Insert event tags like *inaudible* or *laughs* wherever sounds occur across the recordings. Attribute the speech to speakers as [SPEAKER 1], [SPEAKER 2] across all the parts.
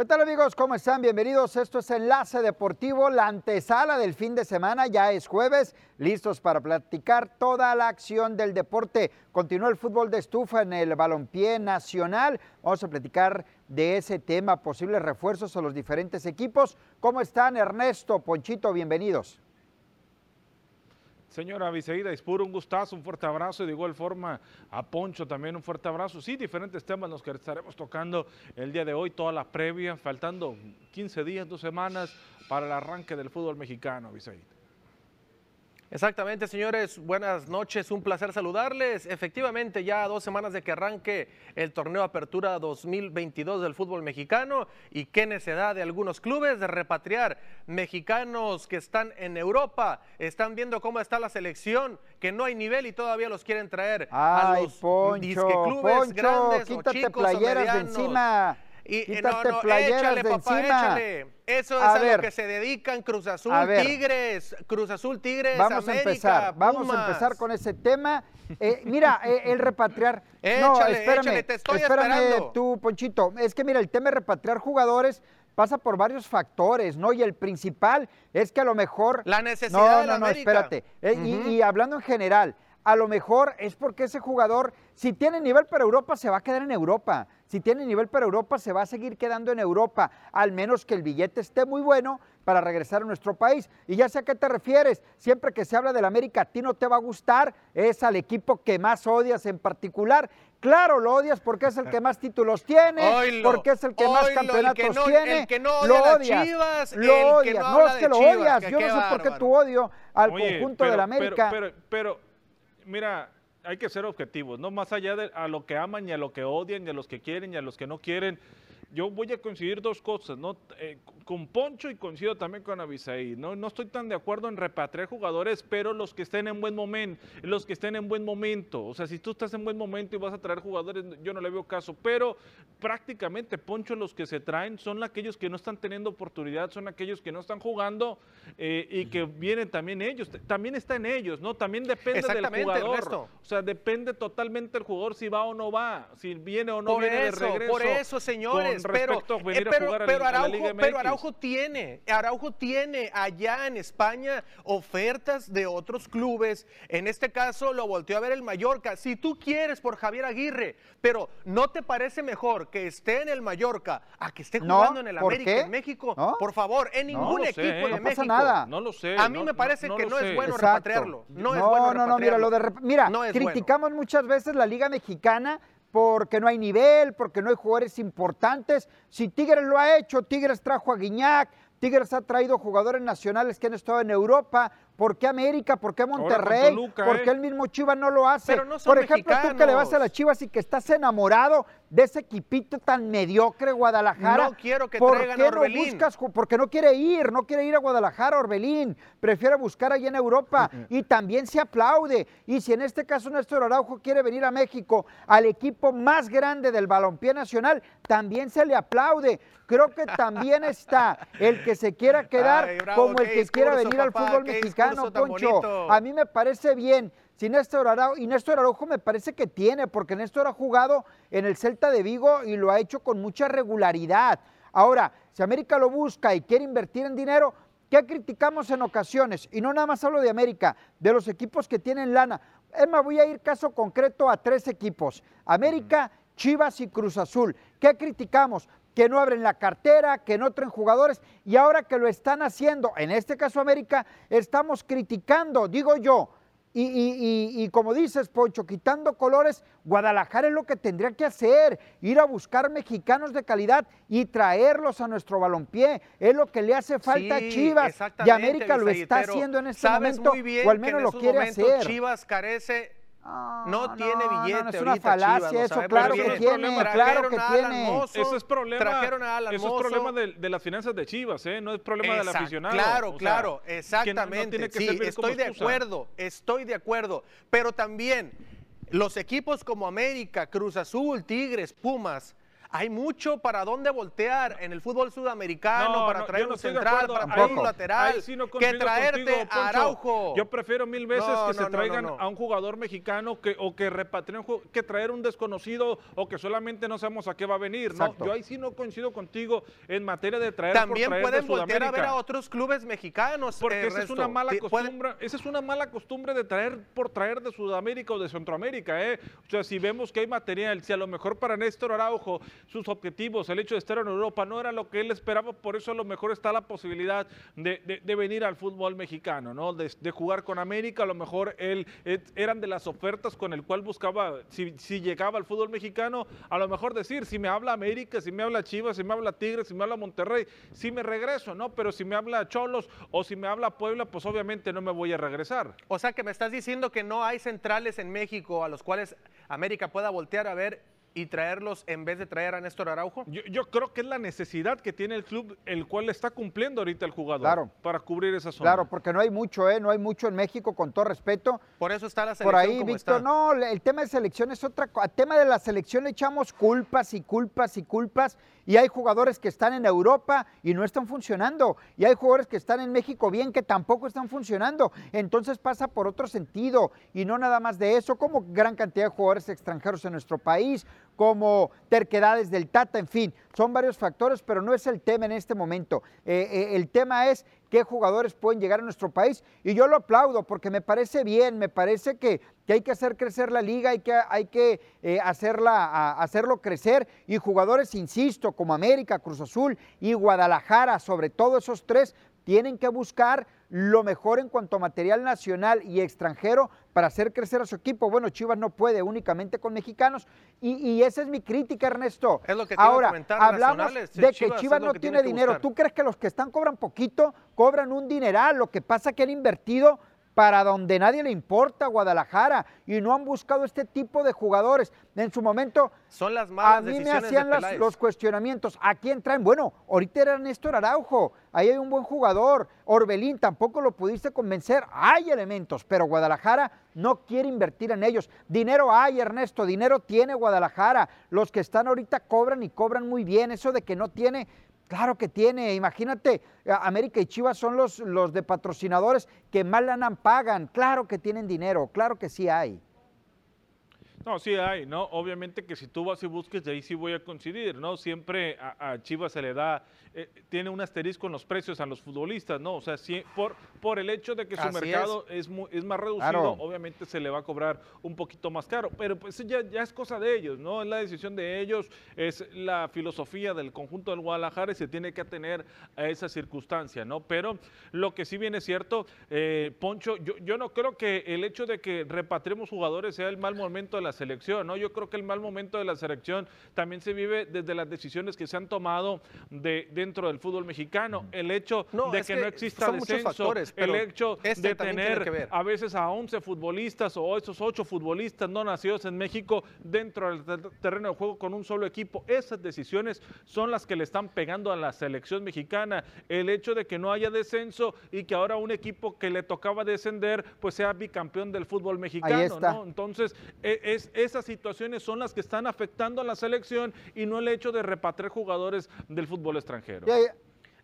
[SPEAKER 1] ¿Qué tal amigos? ¿Cómo están? Bienvenidos. Esto es Enlace Deportivo, la antesala del fin de semana. Ya es jueves, listos para platicar toda la acción del deporte. Continúa el fútbol de estufa en el balompié nacional. Vamos a platicar de ese tema, posibles refuerzos a los diferentes equipos. ¿Cómo están Ernesto, Ponchito? Bienvenidos.
[SPEAKER 2] Señora Viceida Ispuro, un gustazo, un fuerte abrazo y de igual forma a Poncho también un fuerte abrazo. Sí, diferentes temas los que estaremos tocando el día de hoy, toda la previa, faltando 15 días, dos semanas para el arranque del fútbol mexicano, Viceida.
[SPEAKER 3] Exactamente, señores. Buenas noches. Un placer saludarles. Efectivamente, ya dos semanas de que arranque el torneo Apertura 2022 del fútbol mexicano y qué necesidad de algunos clubes de repatriar mexicanos que están en Europa. Están viendo cómo está la selección, que no hay nivel y todavía los quieren traer
[SPEAKER 1] Ay,
[SPEAKER 3] a los
[SPEAKER 1] Poncho,
[SPEAKER 3] clubes
[SPEAKER 1] Poncho,
[SPEAKER 3] grandes o chicos
[SPEAKER 1] playeras
[SPEAKER 3] o
[SPEAKER 1] de
[SPEAKER 3] medianos.
[SPEAKER 1] encima.
[SPEAKER 3] Y,
[SPEAKER 1] Quítate
[SPEAKER 3] no, no,
[SPEAKER 1] playeras
[SPEAKER 3] échale,
[SPEAKER 1] de
[SPEAKER 3] papá,
[SPEAKER 1] encima.
[SPEAKER 3] échale. Eso es
[SPEAKER 1] A
[SPEAKER 3] a,
[SPEAKER 1] ver.
[SPEAKER 3] lo que se dedican Cruz Azul,
[SPEAKER 1] A ver.
[SPEAKER 3] Tigres, Cruz Azul, Tigres,
[SPEAKER 1] Vamos a
[SPEAKER 3] América,
[SPEAKER 1] empezar, vamos a empezar con ese tema. Eh, mira, eh, el repatriar. no, espérame,
[SPEAKER 3] échale, te estoy
[SPEAKER 1] espérame
[SPEAKER 3] esperando.
[SPEAKER 1] tú, Ponchito. Es que mira, el tema de repatriar jugadores pasa por varios factores, ¿no? Y el principal es que a lo mejor.
[SPEAKER 3] La necesidad
[SPEAKER 1] No,
[SPEAKER 3] de la
[SPEAKER 1] no, no,
[SPEAKER 3] América.
[SPEAKER 1] espérate. Eh, y- y, hablando en general, a lo mejor es porque ese jugador, si tiene nivel para Europa, se va a quedar en Europa. Si tiene nivel para Europa, se va a seguir quedando en Europa, al menos que el billete esté muy bueno para regresar a nuestro país. Y ya sé a qué te refieres. Siempre que se habla del América, a ti no te va a gustar, es al equipo que más odias en particular. Claro, lo odias porque es el que más títulos tiene,
[SPEAKER 3] Oilo,
[SPEAKER 1] porque es el que más
[SPEAKER 3] el
[SPEAKER 1] campeonatos
[SPEAKER 3] que no-
[SPEAKER 1] tiene.
[SPEAKER 3] el que no
[SPEAKER 1] lo
[SPEAKER 3] odia las
[SPEAKER 1] odias,
[SPEAKER 3] Chivas,
[SPEAKER 1] lo
[SPEAKER 3] el que
[SPEAKER 1] odias.
[SPEAKER 3] no
[SPEAKER 1] No,
[SPEAKER 3] habla
[SPEAKER 1] es que lo
[SPEAKER 3] Chivas,
[SPEAKER 1] odias.
[SPEAKER 3] que
[SPEAKER 1] Yo no sé por qué tu odio al
[SPEAKER 2] Oye,
[SPEAKER 1] conjunto
[SPEAKER 2] pero-
[SPEAKER 1] del América.
[SPEAKER 2] Pero, pero, pero, mira, hay que ser objetivos, no más allá de a lo que aman y a lo que odian y a los que quieren y a los que no quieren. Yo voy a coincidir dos cosas, ¿no? Eh, con Poncho y coincido también con Abisaí. ¿no? no estoy tan de acuerdo en repatriar jugadores, pero los que estén en buen momento, los que estén en buen momento. O sea, si tú estás en buen momento y vas a traer jugadores, yo no le veo caso. Pero prácticamente, Poncho, los que se traen son aquellos que no están teniendo oportunidad, son aquellos que no están jugando eh, y que vienen también ellos. También está en ellos, ¿no? También depende del jugador.
[SPEAKER 3] Ernesto.
[SPEAKER 2] O sea, depende totalmente del jugador si va o no va, si viene o no
[SPEAKER 3] por
[SPEAKER 2] viene
[SPEAKER 3] eso,
[SPEAKER 2] de regreso.
[SPEAKER 3] por eso, señores. Pero,
[SPEAKER 2] respecto a venir
[SPEAKER 3] eh,
[SPEAKER 2] a
[SPEAKER 3] pero,
[SPEAKER 2] jugar a
[SPEAKER 3] pero
[SPEAKER 2] la- a la
[SPEAKER 3] Araujo, pero. Araujo tiene, Araujo tiene allá en España ofertas de otros clubes. En este caso lo volteó a ver el Mallorca. Si tú quieres por Javier Aguirre, pero ¿no te parece mejor que esté en el Mallorca a que esté
[SPEAKER 1] No,
[SPEAKER 3] jugando en el
[SPEAKER 1] ¿por
[SPEAKER 3] América
[SPEAKER 1] qué?
[SPEAKER 3] en México?
[SPEAKER 1] ¿No?
[SPEAKER 3] Por favor, en ningún equipo de
[SPEAKER 2] No
[SPEAKER 1] pasa
[SPEAKER 3] México.
[SPEAKER 1] nada.
[SPEAKER 2] No lo sé.
[SPEAKER 3] A mí
[SPEAKER 2] no-
[SPEAKER 3] me parece
[SPEAKER 2] no
[SPEAKER 3] que no
[SPEAKER 2] sé.
[SPEAKER 3] es bueno
[SPEAKER 1] Exacto.
[SPEAKER 3] repatriarlo. No, es
[SPEAKER 1] no,
[SPEAKER 3] bueno
[SPEAKER 1] no, no, mira, lo de rep- mira,
[SPEAKER 3] No es bueno.
[SPEAKER 1] criticamos muchas veces la Liga Mexicana porque no hay nivel, porque no hay jugadores importantes. Si Tigres lo ha hecho, Tigres trajo a Guiñac, Tigres ha traído jugadores nacionales que han estado en Europa. ¿Por qué América? ¿Por qué Monterrey?
[SPEAKER 2] Toluca,
[SPEAKER 1] ¿Por qué
[SPEAKER 2] ¿eh?
[SPEAKER 1] el mismo Chivas no lo hace?
[SPEAKER 3] Pero no son
[SPEAKER 1] Por ejemplo, tú que le vas a las Chivas y que estás enamorado de ese equipito tan mediocre Guadalajara.
[SPEAKER 3] No quiero que
[SPEAKER 1] ¿por
[SPEAKER 3] traigan
[SPEAKER 1] qué
[SPEAKER 3] a Orbelín?
[SPEAKER 1] no buscas porque no quiere ir, no quiere ir a Guadalajara, Orbelín, prefiere buscar allá en Europa y también se aplaude. Y si en este caso Néstor Araujo quiere venir a México, al equipo más grande del balompié nacional, también se le aplaude. Creo que también está el que se quiera quedar
[SPEAKER 3] Ay, bravo,
[SPEAKER 1] como el que quiera venir al fútbol mexicano,
[SPEAKER 3] tan
[SPEAKER 1] Poncho.
[SPEAKER 3] bonito.
[SPEAKER 1] A mí me parece bien. Si Néstor Araujo, y Néstor Araujo me parece que tiene, porque Néstor ha jugado en el Celta de Vigo y lo ha hecho con mucha regularidad. Ahora, si América lo busca y quiere invertir en dinero, ¿qué criticamos en ocasiones? Y no nada más hablo de América, de los equipos que tienen lana. Es más, voy a ir caso concreto a tres equipos. América, Chivas y Cruz Azul. ¿Qué criticamos? Que no abren la cartera, que no traen jugadores y ahora que lo están haciendo, en este caso América, estamos criticando, digo yo, y, y- y- y como dices, Poncho, quitando colores, Guadalajara es lo que tendría que hacer, ir a buscar mexicanos de calidad y traerlos a nuestro balompié. Es lo que le hace falta a Chivas. Y América lo está haciendo en este momento,
[SPEAKER 3] muy bien
[SPEAKER 1] o al
[SPEAKER 3] que
[SPEAKER 1] menos
[SPEAKER 3] en
[SPEAKER 1] lo quiere hacer.
[SPEAKER 3] Chivas carece
[SPEAKER 1] Ah,
[SPEAKER 3] no tiene billete
[SPEAKER 1] no, es una
[SPEAKER 3] ahorita
[SPEAKER 1] falacia
[SPEAKER 3] Chivas,
[SPEAKER 1] eso, claro que tiene,
[SPEAKER 2] Trajeron
[SPEAKER 1] claro que
[SPEAKER 3] a Alan
[SPEAKER 1] tiene.
[SPEAKER 2] Eso es problema.
[SPEAKER 3] Trajeron a Alan
[SPEAKER 2] eso es problema de, de las finanzas de Chivas, ¿eh? No es problema del aficionado.
[SPEAKER 3] Claro,
[SPEAKER 2] O sea,
[SPEAKER 3] claro,
[SPEAKER 2] que no- no
[SPEAKER 3] exactamente.
[SPEAKER 2] tiene que
[SPEAKER 3] sí, estoy de acuerdo, estoy de acuerdo. Pero también los equipos como América, Cruz Azul, Tigres, Pumas, hay mucho para dónde voltear en el fútbol sudamericano, para traer un central, para traer un lateral, que traerte a Araujo.
[SPEAKER 2] Yo prefiero mil veces que se traigan a un jugador mexicano que, o que repatrien, que traer un desconocido o que solamente no sabemos a qué va a venir. ¿no? Yo ahí sí no coincido contigo en materia de traer
[SPEAKER 3] También pueden voltear a ver a otros clubes mexicanos.
[SPEAKER 2] Porque esa es una mala costumbre, esa es una mala costumbre de traer por traer de Sudamérica o de Centroamérica. ¿eh? O sea, si vemos que hay material, si a lo mejor para Néstor Araujo sus objetivos, el hecho de estar en Europa no era lo que él esperaba, por eso a lo mejor está la posibilidad de, venir al fútbol mexicano, ¿no? De, jugar con América, a lo mejor él, eran de las ofertas con el cual buscaba, si, si llegaba al fútbol mexicano, a lo mejor decir, si me habla América, si me habla Chivas, si me habla Tigres, si me habla Monterrey, si me regreso, ¿no? Pero si me habla Cholos o si me habla Puebla, pues obviamente no me voy a regresar.
[SPEAKER 3] O sea que me estás diciendo que no hay centrales en México a los cuales América pueda voltear a ver y traerlos en vez de traer a Néstor Araujo?
[SPEAKER 2] Yo, creo que es la necesidad que tiene el club, el cual está cumpliendo ahorita el jugador para cubrir esa zona.
[SPEAKER 1] Claro, porque no hay mucho, ¿eh? no hay mucho en México, con todo respeto.
[SPEAKER 3] Por eso está la
[SPEAKER 1] selección. Por ahí, Víctor, no, el tema de selección es otra cosa. Al tema de la selección le echamos culpas y culpas y culpas. Y hay jugadores que están en Europa y no están funcionando. Y hay jugadores que están en México bien que tampoco están funcionando. Entonces pasa por otro sentido. Y no nada más de eso, como gran cantidad de jugadores extranjeros en nuestro país, como terquedades del Tata, en fin, son varios factores, pero no es el tema en este momento. Eh, eh, el tema es qué jugadores pueden llegar a nuestro país. Y yo lo aplaudo porque me parece bien, me parece que, hay que hacer crecer la liga, hay que, hay que eh, hacerla, hacerlo crecer. Y jugadores, insisto, como América, Cruz Azul y Guadalajara, sobre todo esos tres, tienen que buscar lo mejor en cuanto a material nacional y extranjero para hacer crecer a su equipo. Bueno, Chivas no puede únicamente con mexicanos y, esa es mi crítica, Ernesto.
[SPEAKER 3] Es lo que
[SPEAKER 1] Ahora,
[SPEAKER 3] hablamos
[SPEAKER 1] de que Chivas, no tiene dinero. ¿Tú crees que los que están cobran poquito, cobran un dineral? Lo que pasa es que han invertido para donde nadie le importa, Guadalajara, y no han buscado este tipo de jugadores. En su momento,
[SPEAKER 3] Son las malas
[SPEAKER 1] a mí me hacían los cuestionamientos. ¿A quién traen? Bueno, ahorita era Néstor Araujo, ahí hay un buen jugador. Orbelín tampoco lo pudiste convencer. Hay elementos, pero Guadalajara no quiere invertir en ellos. Dinero hay, Ernesto, dinero tiene Guadalajara. Los que están ahorita cobran y cobran muy bien. Eso de que no tiene, Claro que tiene, imagínate, América y Chivas son los, los de patrocinadores que más lanan pagan, claro que tienen dinero, claro que sí hay.
[SPEAKER 2] No, sí hay, ¿no? Obviamente que si tú vas y busques, de ahí sí voy a coincidir, ¿no? Siempre a, Chivas se le da, eh, tiene un asterisco en los precios a los futbolistas, ¿no? O sea, si, por, por el hecho de que su mercado es. es, más reducido, obviamente se le va a cobrar un poquito más caro, pero pues ya, ya es cosa de ellos, ¿no? Es la decisión de ellos, es la filosofía del conjunto del Guadalajara y se tiene que atener a esa circunstancia, ¿no? Pero lo que sí viene cierto, eh, Poncho, yo, yo no creo que el hecho de que repatriemos jugadores sea el mal momento de la selección, ¿no? Yo creo que el mal momento de la selección también se vive desde las decisiones que se han tomado de, dentro del fútbol mexicano. El hecho de que, no exista descenso, el hecho este de tener a veces a 11 futbolistas o esos 8 futbolistas no nacidos en México dentro del terreno de juego con un solo equipo, esas decisiones son las que le están pegando a la selección mexicana. El hecho de que no haya descenso y que ahora un equipo que le tocaba descender pues sea bicampeón del fútbol mexicano, ¿no? Entonces, e, es, esas situaciones son las que están afectando a la selección y no el hecho de repatriar jugadores del fútbol extranjero.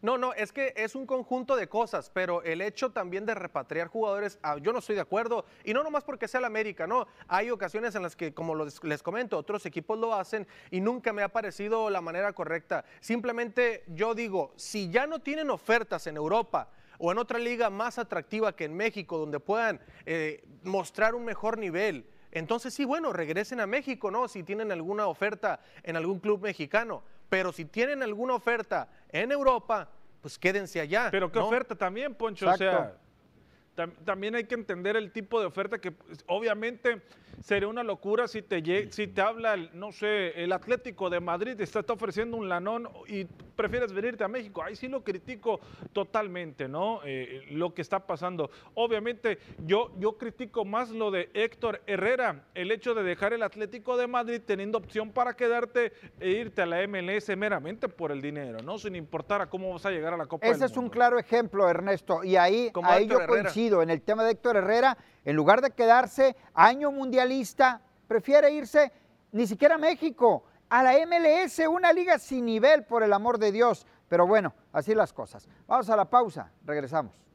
[SPEAKER 3] No, no, es que es un conjunto de cosas, pero el hecho también de repatriar jugadores, ah, yo no estoy de acuerdo, y no nomás porque sea la América, no, hay ocasiones en las que, como les comento, otros equipos lo hacen y nunca me ha parecido la manera correcta. Simplemente yo digo, si ya no tienen ofertas en Europa, o en otra liga más atractiva que en México, donde puedan eh, mostrar un mejor nivel, entonces sí, bueno, regresen a México, ¿no? Si tienen alguna oferta en algún club mexicano. Pero si tienen alguna oferta en Europa, pues quédense allá.
[SPEAKER 2] Pero qué oferta también, Poncho. O sea, también hay que entender el tipo de oferta que pues, obviamente sería una locura si te, si te habla, no sé, el Atlético de Madrid te está, ofreciendo un lanón y prefieres venirte a México. Ahí sí lo critico totalmente, ¿no? Eh, lo que está pasando. Obviamente yo, yo critico más lo de Héctor Herrera, el hecho de dejar el Atlético de Madrid teniendo opción para quedarte e irte a la MLS meramente por el dinero, ¿no? Sin importar a cómo vas a llegar a la Copa
[SPEAKER 1] Ese es un claro ejemplo, Ernesto, y ahí, ahí yo coincido en el tema de Héctor Herrera en lugar de quedarse año mundialista, prefiere irse ni siquiera a México. a la MLS, una liga sin nivel, por el amor de Dios. Pero bueno, así las cosas. Vamos a la pausa, regresamos.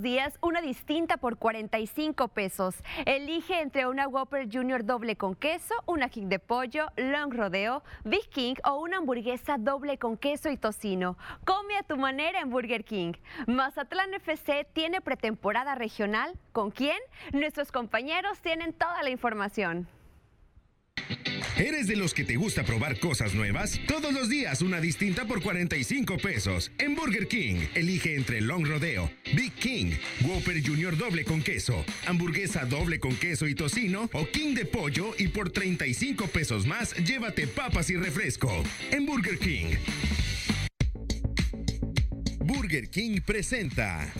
[SPEAKER 4] Días una distinta por 45 pesos. Elige entre una Whopper Junior doble con queso, una King de pollo, Long Rodeo, Big King o una hamburguesa doble con queso y tocino. Come a tu manera en Burger King. Mazatlán FC tiene pretemporada regional. ¿Con quién? Nuestros compañeros tienen toda la información.
[SPEAKER 5] ¿Eres de los que te gusta probar cosas nuevas? Todos los días una distinta por 45 pesos. En Burger King, elige entre Long Rodeo, Big King, Whopper Junior doble con queso, hamburguesa doble con queso y tocino o King de pollo y por 35 pesos más llévate papas y refresco. En Burger King. Burger King presenta.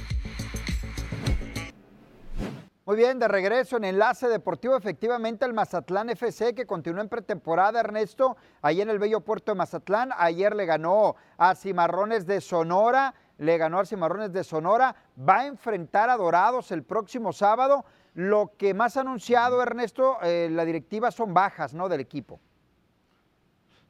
[SPEAKER 1] Muy bien, de regreso en Enlace Deportivo, efectivamente el Mazatlán FC que continúa en pretemporada, Ernesto, ahí en el bello puerto de Mazatlán, ayer le ganó a Cimarrones de Sonora, le ganó a Cimarrones de Sonora, va a enfrentar a Dorados el próximo sábado, lo que más ha anunciado Ernesto, eh, la directiva son bajas, ¿no?, del equipo.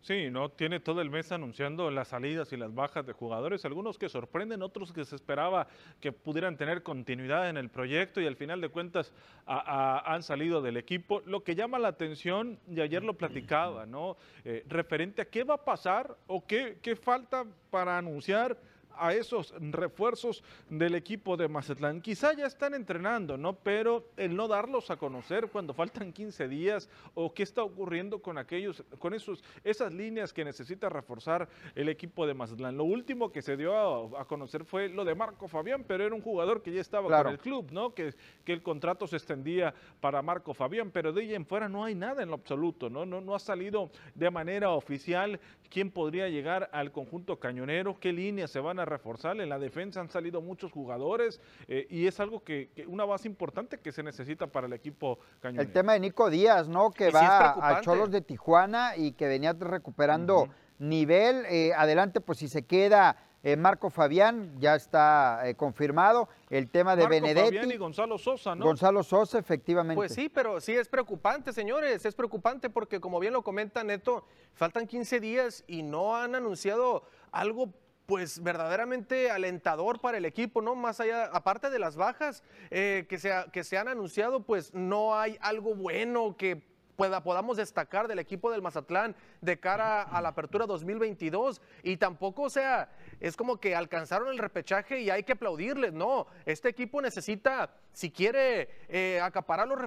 [SPEAKER 2] Sí, no tiene todo el mes anunciando las salidas y las bajas de jugadores, algunos que sorprenden, otros que se esperaba que pudieran tener continuidad en el proyecto y al final de cuentas han salido del equipo. Lo que llama la atención, y ayer lo platicaba, ¿no? Eh, referente a qué va a pasar o qué, qué falta para anunciar a esos refuerzos del equipo de Mazatlán. Quizá ya están entrenando, ¿no? Pero el no darlos a conocer cuando faltan 15 días o qué está ocurriendo con aquellos, con esos, esas líneas que necesita reforzar el equipo de Mazatlán. Lo último que se dio a, conocer fue lo de Marco Fabián, pero era un jugador que ya estaba con el club, ¿no? Que, que el contrato se extendía para Marco Fabián, pero de ahí en fuera no hay nada en lo absoluto, ¿no? No, no ha salido de manera oficial quién podría llegar al conjunto cañonero, qué líneas se van a reforzar. En la defensa han salido muchos jugadores eh, y es algo que, una base importante que se necesita para el equipo cañonero.
[SPEAKER 1] El tema de Nico Díaz, ¿no? Que va a Cholos de Tijuana y que venía recuperando nivel. Eh, adelante, pues si se queda eh, Marco Fabián ya está eh, confirmado. El tema de Marco Fabián
[SPEAKER 2] y Gonzalo Sosa, ¿no?
[SPEAKER 1] Gonzalo Sosa, efectivamente.
[SPEAKER 3] Pues sí, pero sí es preocupante, señores. Es preocupante porque, como bien lo comenta Neto, faltan 15 días y no han anunciado algo pues verdaderamente alentador para el equipo, ¿no? Más allá, aparte de las bajas eh, que, se, que se han anunciado, pues no hay algo bueno que podamos destacar del equipo del Mazatlán de cara a la apertura 2022 y tampoco, o sea, es como que alcanzaron el repechaje y hay que aplaudirles, no, este equipo necesita, si quiere eh, acaparar los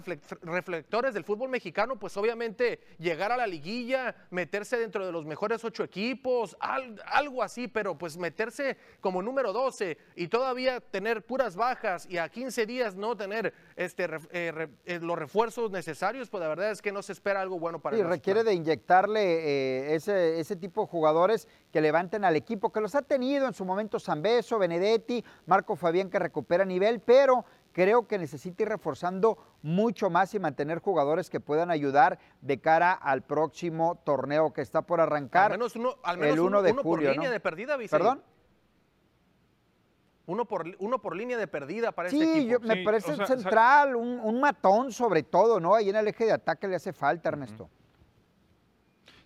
[SPEAKER 3] reflectores del fútbol mexicano, pues obviamente llegar a la liguilla, meterse dentro de los mejores ocho equipos, algo así, pero pues meterse como número 12 y todavía tener puras bajas y a 15 días no tener este, eh, eh, los refuerzos necesarios, pues la verdad es que no se espera algo bueno para
[SPEAKER 1] sí, requiere de inyectarle eh, ese, ese tipo de jugadores que levanten al equipo, que los ha tenido en su momento Zambeso, Benedetti, Marco Fabián que recupera nivel, pero creo que necesita ir reforzando mucho más y mantener jugadores que puedan ayudar de cara al próximo torneo que está por arrancar.
[SPEAKER 3] Al menos uno, al menos el 1 de julio, por línea de perdida,
[SPEAKER 1] ¿Perdón?
[SPEAKER 3] Uno por, uno por línea de perdida para
[SPEAKER 1] sí,
[SPEAKER 3] este equipo.
[SPEAKER 1] me parece central, un, matón sobre todo, ¿no? Ahí en el eje de ataque le hace falta, Ernesto.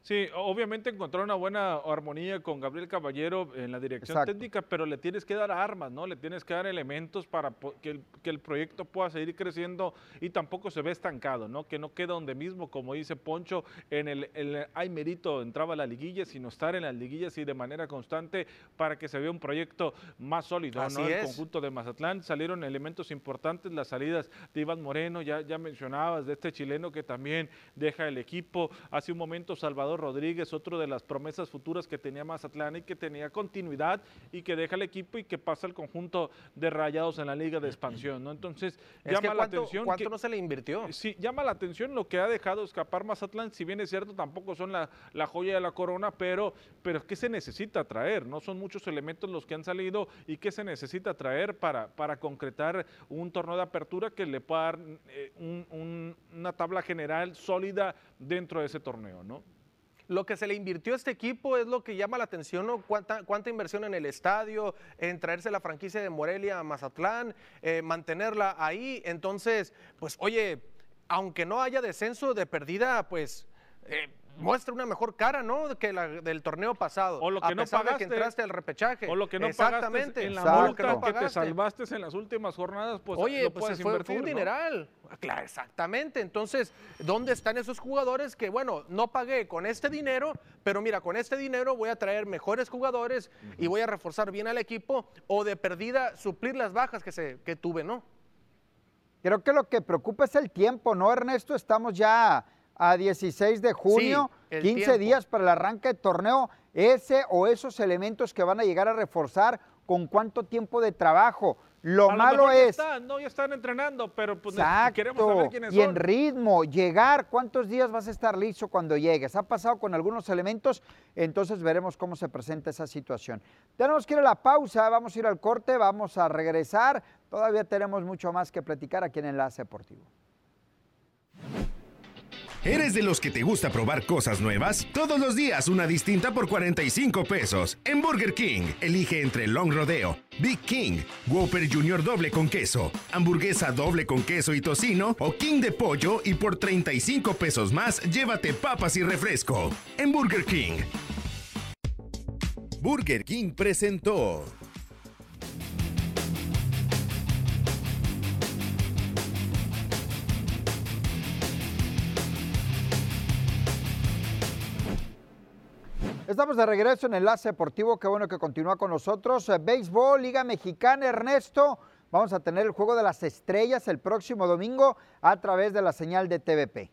[SPEAKER 2] Sí, obviamente encontrar una buena armonía con Gabriel Caballero en la dirección técnica, pero le tienes que dar armas, ¿no? Le tienes que dar elementos para que el, proyecto pueda seguir creciendo y tampoco se ve estancado, ¿no? Que no queda donde mismo, como dice Poncho, en el, el hay mérito entraba a la liguilla, sino estar en las liguillas y de manera constante para que se vea un proyecto más sólido, ¿no? El conjunto de Mazatlán salieron elementos importantes, las salidas de Iván Moreno, ya, ya mencionabas, de este chileno que también deja el equipo, hace un momento Salvador Rodríguez, otro de las promesas futuras que tenía Mazatlán y que tenía continuidad y que deja el equipo y que pasa al conjunto de rayados en la liga de expansión, ¿no? Entonces, llama la atención.
[SPEAKER 3] ¿Cuánto no se le invirtió?
[SPEAKER 2] Sí, llama la atención lo que ha dejado escapar Mazatlán, si bien es cierto, tampoco son la, joya de la corona, pero, pero ¿qué se necesita traer? No son muchos elementos los que han salido y qué se necesita traer para, para concretar un torneo de apertura que le pueda dar eh, una tabla general sólida dentro de ese torneo, ¿no?
[SPEAKER 3] Lo que se le invirtió a este equipo es lo que llama la atención, ¿no? Cuánta, inversión en el estadio, en traerse la franquicia de Morelia a Mazatlán, eh, mantenerla ahí. Entonces, pues oye, aunque no haya descenso de perdida, pues... Eh, muestra una mejor cara, ¿no? Que la del torneo pasado.
[SPEAKER 2] O lo que
[SPEAKER 3] a
[SPEAKER 2] no
[SPEAKER 3] pesar de que entraste al repechaje.
[SPEAKER 2] O lo que no
[SPEAKER 3] Exactamente.
[SPEAKER 2] pagaste en la
[SPEAKER 1] Exacto.
[SPEAKER 2] multa que te salvaste en las últimas jornadas, pues
[SPEAKER 3] Oye,
[SPEAKER 2] lo
[SPEAKER 3] pues
[SPEAKER 2] puedes
[SPEAKER 3] fue,
[SPEAKER 2] invertir,
[SPEAKER 3] fue un
[SPEAKER 2] ¿no?
[SPEAKER 3] dineral. Claro, exactamente. Entonces, ¿dónde están esos jugadores que, bueno, no pagué con este dinero, pero mira, con este dinero voy a traer mejores jugadores y voy a reforzar bien al equipo o de perdida suplir las bajas que, se, que tuve, ¿no?
[SPEAKER 1] Creo que lo que preocupa es el tiempo, ¿no, Ernesto? Estamos ya a 16 de junio,
[SPEAKER 3] el
[SPEAKER 1] 15
[SPEAKER 3] tiempo.
[SPEAKER 1] días para el arranque del torneo. Ese o esos elementos que van a llegar a reforzar, ¿con cuánto tiempo de trabajo? Lo
[SPEAKER 2] A
[SPEAKER 1] malo
[SPEAKER 2] mejor ya
[SPEAKER 1] es...
[SPEAKER 2] están, no, ya están entrenando, pero pues
[SPEAKER 1] Exacto.
[SPEAKER 2] queremos saber quiénes
[SPEAKER 1] y
[SPEAKER 2] son.
[SPEAKER 1] en ritmo, llegar, ¿cuántos días vas a estar listo cuando llegues? Ha pasado con algunos elementos, entonces veremos cómo se presenta esa situación. Tenemos que ir a la pausa, vamos a ir al corte, vamos a regresar. Todavía tenemos mucho más que platicar aquí en Enlace Deportivo.
[SPEAKER 5] ¿Eres de los que te gusta probar cosas nuevas? Todos los días una distinta por 45 pesos. En Burger King, elige entre Long Rodeo, Big King, Whopper Junior doble con queso, hamburguesa doble con queso y tocino o King de pollo y por 35 pesos más llévate papas y refresco. En Burger King. Burger King presentó.
[SPEAKER 1] Estamos de regreso en Enlace Deportivo, qué bueno que continúa con nosotros. Eh, Béisbol, Liga Mexicana, Ernesto. Vamos a tener el Juego de las Estrellas el próximo domingo a través de la señal de TVP.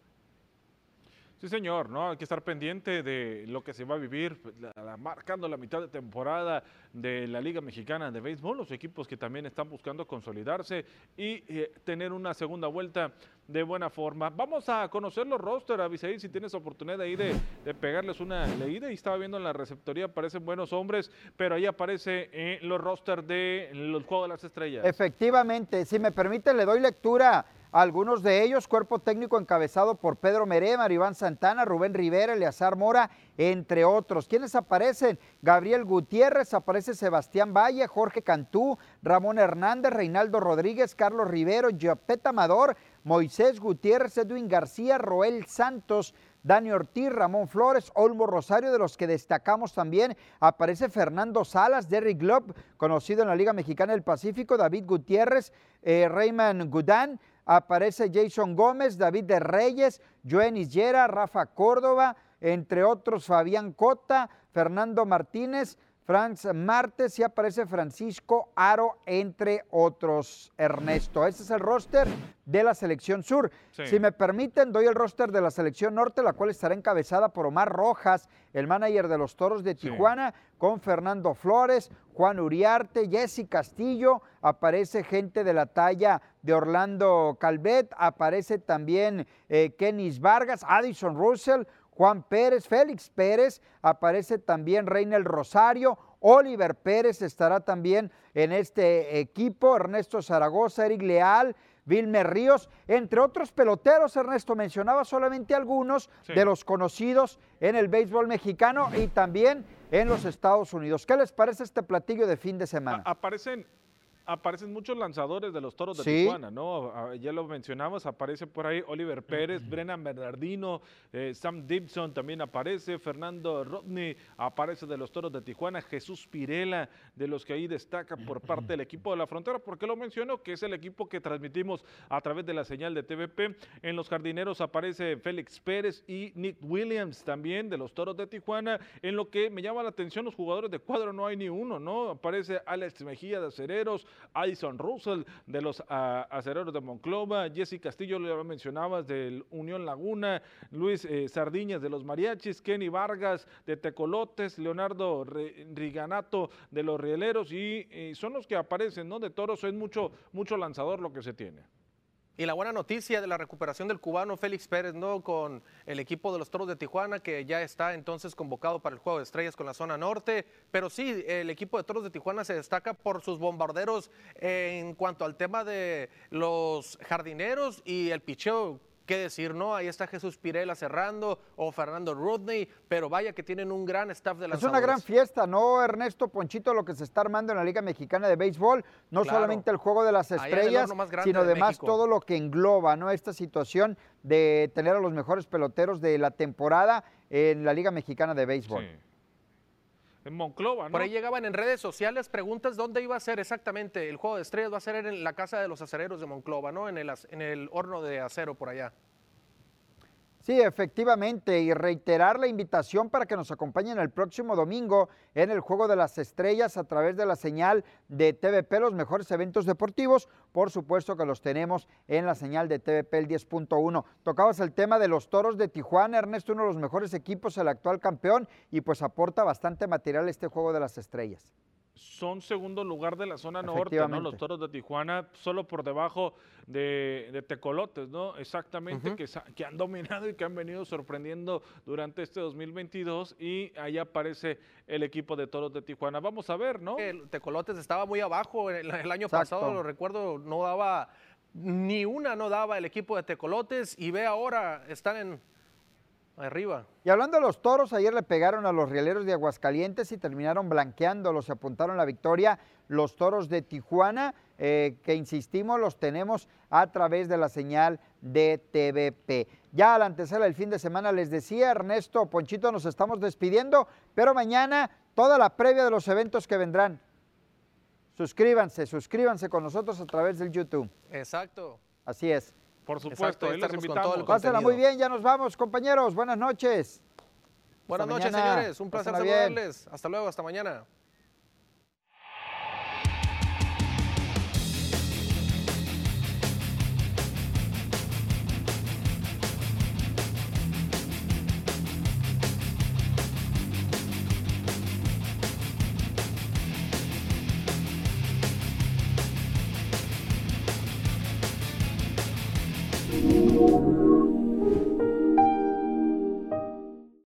[SPEAKER 2] Sí, señor, ¿no? Hay que estar pendiente de lo que se va a vivir, pues, marcando la mitad de temporada de la Liga Mexicana de Béisbol, los equipos que también están buscando consolidarse y eh, tener una segunda vuelta de buena forma. Vamos a conocer los rosters, Abisaí, si tienes oportunidad ahí de, de pegarles una leída. Y estaba viendo en la receptoría, parecen buenos hombres, pero ahí aparece eh, los rosters de los Juegos de las Estrellas.
[SPEAKER 1] Efectivamente, si me permite, le doy lectura algunos de ellos. Cuerpo técnico encabezado por Pedro Meré, Maribán Santana, Rubén Rivera, Eleazar Mora, entre otros. ¿Quiénes aparecen? Gabriel Gutiérrez, aparece Sebastián Valle, Jorge Cantú, Ramón Hernández, Reinaldo Rodríguez, Carlos Rivero, Giopeta Amador, Moisés Gutiérrez, Edwin García, Roel Santos, Dani Ortiz, Ramón Flores, Olmo Rosario, de los que destacamos también, aparece Fernando Salas, Derrick Glob, conocido en la Liga Mexicana del Pacífico, David Gutiérrez, eh, Raymond Gudán, aparece Jason Gómez, David de Reyes, Joen Isllera, Rafa Córdoba, entre otros Fabián Cota, Fernando Martínez, Franz Martes y aparece Francisco Aro, entre otros, Ernesto. Ese es el roster de la selección sur.
[SPEAKER 2] Sí.
[SPEAKER 1] Si me permiten, doy el roster de la selección norte, la cual estará encabezada por Omar Rojas, el manager de los Toros de
[SPEAKER 2] Sí.
[SPEAKER 1] Tijuana, con Fernando Flores, Juan Uriarte, Jesse Castillo, aparece gente de la talla de Orlando Calvet, aparece también eh, Kenis Vargas, Addison Russell, Juan Pérez, Félix Pérez, aparece también Reinel Rosario, Oliver Pérez estará también en este equipo, Ernesto Zaragoza, Eric Leal, Vilmer Ríos, entre otros peloteros, Ernesto mencionaba solamente algunos
[SPEAKER 2] Sí.
[SPEAKER 1] de los conocidos en el béisbol mexicano y también en los Estados Unidos. ¿Qué les parece este platillo de fin de semana?
[SPEAKER 2] A- aparecen, aparecen muchos lanzadores de los toros de
[SPEAKER 1] Sí.
[SPEAKER 2] Tijuana, ¿no? Ya lo mencionamos, aparece por ahí Oliver Pérez, *clears throat* Brennan Bernardino, eh, Sam Gibson también aparece, Fernando Rodney aparece de los toros de Tijuana, Jesús Pirela, de los que ahí destaca por parte del *clears throat* equipo de la frontera. ¿Por qué lo menciono? Que es el equipo que transmitimos a través de la señal de TVP. En los jardineros aparece Félix Pérez y Nick Williams también de los toros de Tijuana. En lo que me llama la atención, los jugadores de cuadro no hay ni uno, ¿no? Aparece Alex Mejía de Acereros, Addison Russell de los ah, Acereros de Monclova, Jesse Castillo, lo mencionabas, del Unión Laguna, Luis eh, Sardiñas de los Mariachis, Kenny Vargas de Tecolotes, Leonardo Riganato de los Rieleros y, son los que aparecen, ¿no? De toros es mucho, mucho lanzador lo que se tiene.
[SPEAKER 3] Y la buena noticia de la recuperación del cubano Félix Pérez, ¿no? Con el equipo de los Toros de Tijuana, que ya está entonces convocado para el Juego de Estrellas con la zona norte. Pero sí, el equipo de Toros de Tijuana se destaca por sus bombarderos en cuanto al tema de los jardineros y el picheo qué decir, ¿no? Ahí está Jesús Pirela cerrando o Fernando Rodney, pero vaya que tienen un gran staff de
[SPEAKER 1] Es una gran fiesta, ¿no, Ernesto Ponchito? Lo que se está armando en la Liga Mexicana de Béisbol, no
[SPEAKER 3] Claro.
[SPEAKER 1] solamente el juego de las estrellas, sino
[SPEAKER 3] de
[SPEAKER 1] además todo lo que engloba, ¿no? Esta situación de tener a los mejores peloteros de la temporada en la Liga Mexicana de Béisbol.
[SPEAKER 2] Sí. En Monclova, ¿no?
[SPEAKER 3] Por ahí llegaban en redes sociales preguntas dónde iba a ser exactamente el juego de estrellas. Va a ser en la casa de los acereros de Monclova, ¿no? En el, en el horno de acero por allá.
[SPEAKER 1] Sí, efectivamente, y reiterar la invitación para que nos acompañen el próximo domingo en el Juego de las Estrellas a través de la señal de TVP, los mejores eventos deportivos. Por supuesto que los tenemos en la señal de TVP el 10.1. Tocabas el tema de los Toros de Tijuana, Ernesto, uno de los mejores equipos, el actual campeón, y pues aporta bastante material este Juego de las Estrellas.
[SPEAKER 2] Son segundo lugar de la zona norte, ¿no? Los toros de Tijuana, solo por debajo de, de Tecolotes, ¿no? Exactamente, que, han *laughs* dominado y que han venido sorprendiendo durante este 2022 y ahí aparece el equipo de toros de Tijuana. Vamos a ver, ¿no?
[SPEAKER 3] El Tecolotes estaba muy abajo el, el año
[SPEAKER 1] Exacto.
[SPEAKER 3] pasado, lo recuerdo, no daba, ni una no daba el equipo de Tecolotes y ve ahora, están en arriba.
[SPEAKER 1] Y hablando de los toros, ayer le pegaron a los rieleros de Aguascalientes y terminaron blanqueándolos, se apuntaron la victoria los toros de Tijuana, eh, que insistimos, los tenemos a través de la señal de TVP. Ya a la antesala del fin de semana les decía, Ernesto, Ponchito, nos estamos despidiendo, pero mañana toda la previa de los eventos que vendrán. Suscríbanse, suscríbanse con nosotros a través del YouTube.
[SPEAKER 3] Exacto.
[SPEAKER 1] Así es.
[SPEAKER 2] Por supuesto,
[SPEAKER 3] ahí
[SPEAKER 2] ahí los
[SPEAKER 3] estaremos con todo el
[SPEAKER 2] invitamos.
[SPEAKER 1] Pásenla muy bien, ya nos vamos, compañeros. Buenas noches.
[SPEAKER 3] Buenas
[SPEAKER 1] Hasta
[SPEAKER 3] noches,
[SPEAKER 1] mañana.
[SPEAKER 3] señores. Un placer
[SPEAKER 1] Pásenla bien.
[SPEAKER 3] saludarles. Hasta luego, hasta mañana.